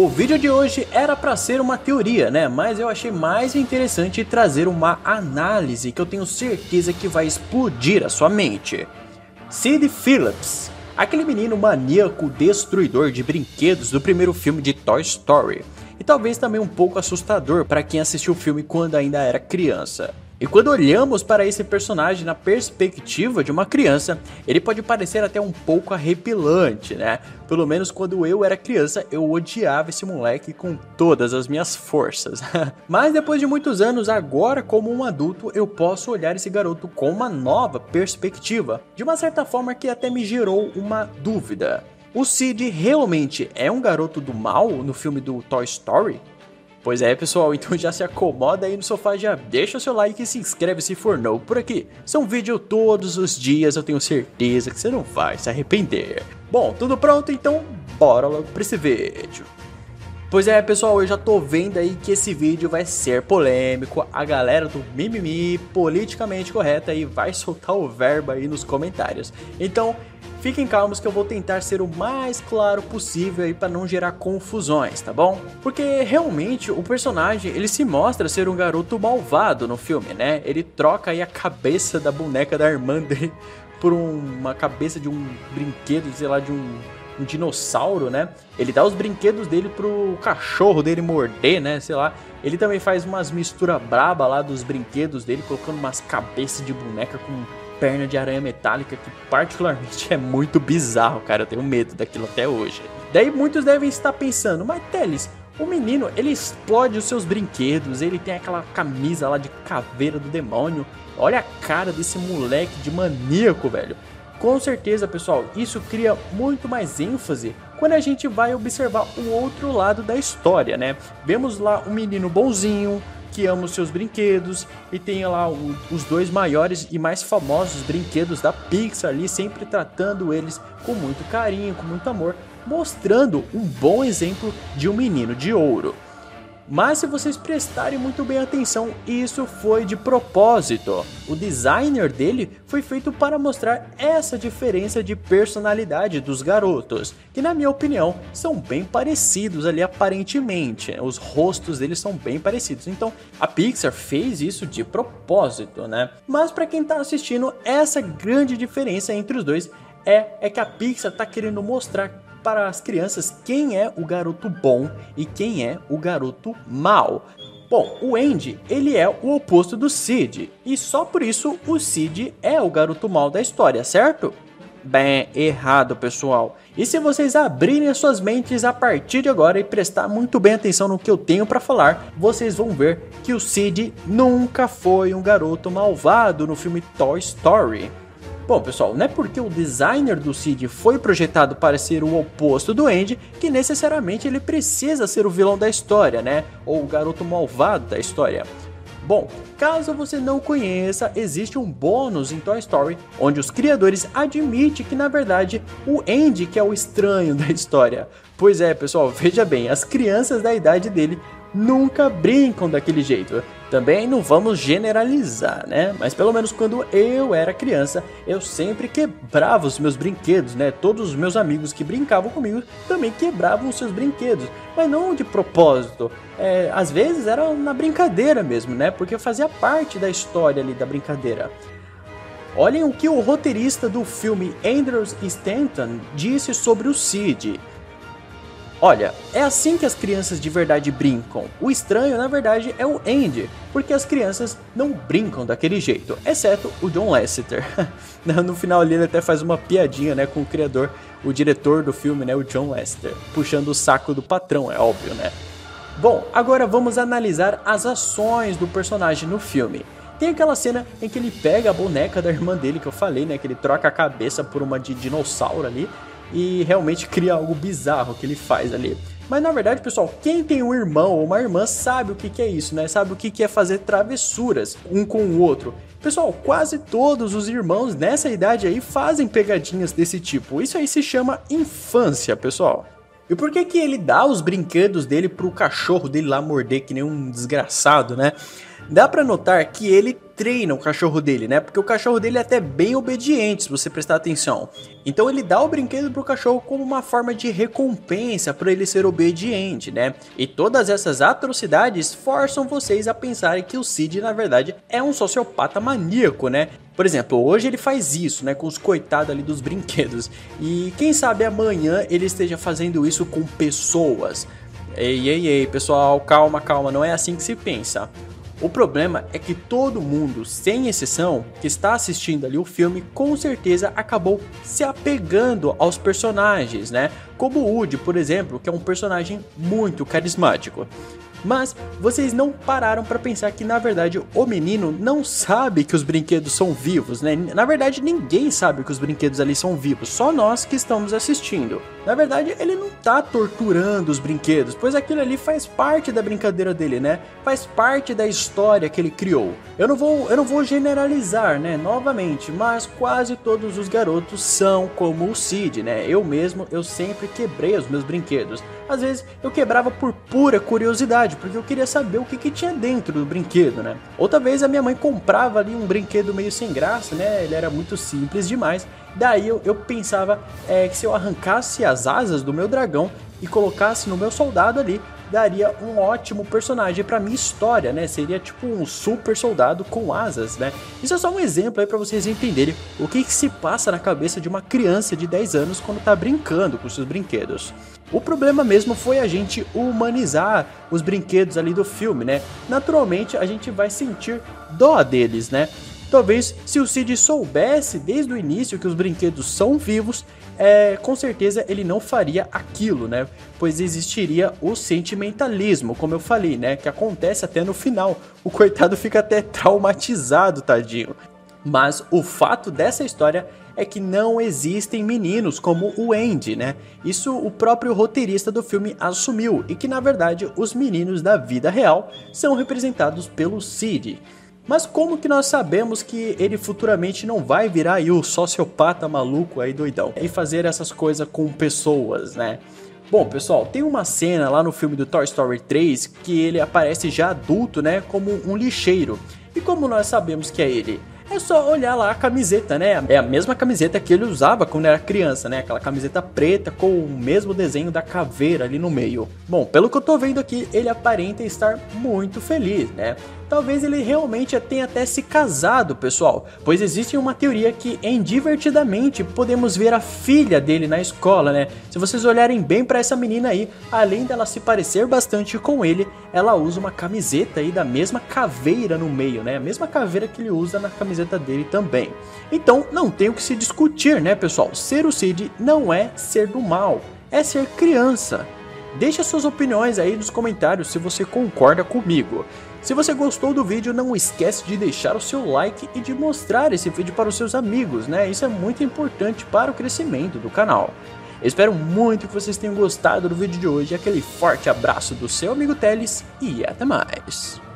O vídeo de hoje era para ser uma teoria, né? Mas eu achei mais interessante trazer uma análise que eu tenho certeza que vai explodir a sua mente. Sid Phillips, aquele menino maníaco destruidor de brinquedos do primeiro filme de Toy Story, e talvez também um pouco assustador para quem assistiu o filme quando ainda era criança. E quando olhamos para esse personagem na perspectiva de uma criança, ele pode parecer até um pouco arrepilante, né? Pelo menos quando eu era criança, eu odiava esse moleque com todas as minhas forças. Mas depois de muitos anos, agora como um adulto, eu posso olhar esse garoto com uma nova perspectiva, de uma certa forma que até me gerou uma dúvida. O Sid realmente é um garoto do mal no filme do Toy Story? Pois é, pessoal, então já se acomoda aí no sofá, já deixa o seu like e se inscreve se for novo por aqui. São vídeo todos os dias, eu tenho certeza que você não vai se arrepender. Bom, tudo pronto? Então bora logo pra esse vídeo. Pois é, pessoal, eu já tô vendo aí que esse vídeo vai ser polêmico. A galera do mimimi, politicamente correta, aí vai soltar o verbo aí nos comentários. Então, fiquem calmos que eu vou tentar ser o mais claro possível aí para não gerar confusões, tá bom? Porque realmente o personagem, ele se mostra ser um garoto malvado no filme, né? Ele troca aí a cabeça da boneca da irmã dele por um, uma cabeça de um brinquedo, sei lá, de um um dinossauro, né? Ele dá os brinquedos dele pro cachorro dele morder, né? Sei lá. Ele também faz umas mistura braba lá dos brinquedos dele, colocando umas cabeças de boneca com perna de aranha metálica, que particularmente é muito bizarro, cara. Eu tenho medo daquilo até hoje. Daí muitos devem estar pensando, mas Teles, o menino, ele explode os seus brinquedos, ele tem aquela camisa lá de caveira do demônio. Olha a cara desse moleque de maníaco, velho. Com certeza, pessoal, isso cria muito mais ênfase quando a gente vai observar o outro lado da história, né? Vemos lá um menino bonzinho que ama os seus brinquedos e tem lá o, os dois maiores e mais famosos brinquedos da Pixar ali, sempre tratando eles com muito carinho, com muito amor, mostrando um bom exemplo de um menino de ouro. Mas se vocês prestarem muito bem atenção, isso foi de propósito. O designer dele foi feito para mostrar essa diferença de personalidade dos garotos, que na minha opinião são bem parecidos ali aparentemente. Os rostos deles são bem parecidos. Então a Pixar fez isso de propósito, né? Mas para quem está assistindo, essa grande diferença entre os dois é, é que a Pixar está querendo mostrar para as crianças quem é o garoto bom e quem é o garoto mal. Bom, o Andy, ele é o oposto do Sid, e só por isso o Sid é o garoto mal da história, certo? Bem, errado, pessoal. E se vocês abrirem as suas mentes a partir de agora e prestar muito bem atenção no que eu tenho para falar, vocês vão ver que o Sid nunca foi um garoto malvado no filme Toy Story. Bom, pessoal, não é porque o designer do Cid foi projetado para ser o oposto do Andy que necessariamente ele precisa ser o vilão da história, né? Ou o garoto malvado da história. Bom, caso você não conheça, existe um bônus em Toy Story onde os criadores admitem que na verdade o Andy que é o estranho da história. Pois é, pessoal, veja bem, as crianças da idade dele nunca brincam daquele jeito. Também não vamos generalizar, né? Mas pelo menos quando eu era criança, eu sempre quebrava os meus brinquedos, né? Todos os meus amigos que brincavam comigo também quebravam os seus brinquedos, mas não de propósito. É, às vezes era na brincadeira mesmo, né? Porque fazia parte da história ali da brincadeira. Olhem o que o roteirista do filme Andrew Stanton disse sobre o Cid. Olha, é assim que as crianças de verdade brincam. O estranho, na verdade, é o Andy, porque as crianças não brincam daquele jeito, exceto o John Lasseter. no final ali ele até faz uma piadinha, né, com o criador, o diretor do filme, né, o John Lasseter, puxando o saco do patrão, é óbvio, né? Bom, agora vamos analisar as ações do personagem no filme. Tem aquela cena em que ele pega a boneca da irmã dele que eu falei, né, que ele troca a cabeça por uma de dinossauro ali e realmente cria algo bizarro que ele faz ali. Mas na verdade, pessoal, quem tem um irmão ou uma irmã sabe o que, que é isso, né? Sabe o que, que é fazer travessuras um com o outro. Pessoal, quase todos os irmãos nessa idade aí fazem pegadinhas desse tipo. Isso aí se chama infância, pessoal. E por que que ele dá os brinquedos dele pro cachorro dele lá morder que nem um desgraçado, né? Dá para notar que ele treina o cachorro dele, né? Porque o cachorro dele é até bem obediente, se você prestar atenção. Então ele dá o brinquedo pro cachorro como uma forma de recompensa para ele ser obediente, né? E todas essas atrocidades forçam vocês a pensarem que o Cid, na verdade, é um sociopata maníaco, né? Por exemplo, hoje ele faz isso, né, com os coitados ali dos brinquedos. E quem sabe amanhã ele esteja fazendo isso com pessoas. Ei, ei, ei, pessoal, calma, calma, não é assim que se pensa. O problema é que todo mundo, sem exceção, que está assistindo ali o filme, com certeza acabou se apegando aos personagens, né? Como o Woody, por exemplo, que é um personagem muito carismático. Mas vocês não pararam para pensar que na verdade o menino não sabe que os brinquedos são vivos, né? Na verdade ninguém sabe que os brinquedos ali são vivos, só nós que estamos assistindo. Na verdade ele não tá torturando os brinquedos, pois aquilo ali faz parte da brincadeira dele, né? Faz parte da história que ele criou. Eu não vou, eu não vou generalizar, né? Novamente, mas quase todos os garotos são como o Cid, né? Eu mesmo, eu sempre quebrei os meus brinquedos. Às vezes eu quebrava por pura curiosidade, porque eu queria saber o que, que tinha dentro do brinquedo, né? Outra vez a minha mãe comprava ali um brinquedo meio sem graça, né? Ele era muito simples demais. Daí eu, eu pensava é, que se eu arrancasse as asas do meu dragão e colocasse no meu soldado ali, daria um ótimo personagem para minha história, né? Seria tipo um super soldado com asas, né? Isso é só um exemplo aí para vocês entenderem o que, que, se passa na cabeça de uma criança de 10 anos quando tá brincando com seus brinquedos. O problema mesmo foi a gente humanizar os brinquedos ali do filme, né? Naturalmente a gente vai sentir dó deles, né? Talvez se o Cid soubesse desde o início que os brinquedos são vivos, é, com certeza ele não faria aquilo, né? Pois existiria o sentimentalismo, como eu falei, né? Que acontece até no final. O coitado fica até traumatizado, tadinho. Mas o fato dessa história é que não existem meninos como o Andy, né? Isso o próprio roteirista do filme assumiu e que na verdade os meninos da vida real são representados pelo Sid. Mas como que nós sabemos que ele futuramente não vai virar aí o sociopata maluco aí doidão e fazer essas coisas com pessoas, né? Bom, pessoal, tem uma cena lá no filme do Toy Story 3 que ele aparece já adulto, né, como um lixeiro. E como nós sabemos que é ele? É só olhar lá a camiseta, né? É a mesma camiseta que ele usava quando era criança, né? Aquela camiseta preta com o mesmo desenho da caveira ali no meio. Bom, pelo que eu tô vendo aqui, ele aparenta estar muito feliz, né? Talvez ele realmente tenha até se casado, pessoal, pois existe uma teoria que em Divertidamente podemos ver a filha dele na escola, né? Se vocês olharem bem para essa menina aí, além dela se parecer bastante com ele, ela usa uma camiseta aí da mesma caveira no meio, né? A mesma caveira que ele usa na camiseta dele também. Então, não tem o que se discutir, né, pessoal? Ser o Cid não é ser do mal, é ser criança. Deixe suas opiniões aí nos comentários se você concorda comigo. Se você gostou do vídeo, não esquece de deixar o seu like e de mostrar esse vídeo para os seus amigos, né? Isso é muito importante para o crescimento do canal. espero muito que vocês tenham gostado do vídeo de hoje. Aquele forte abraço do seu amigo Teles e até mais.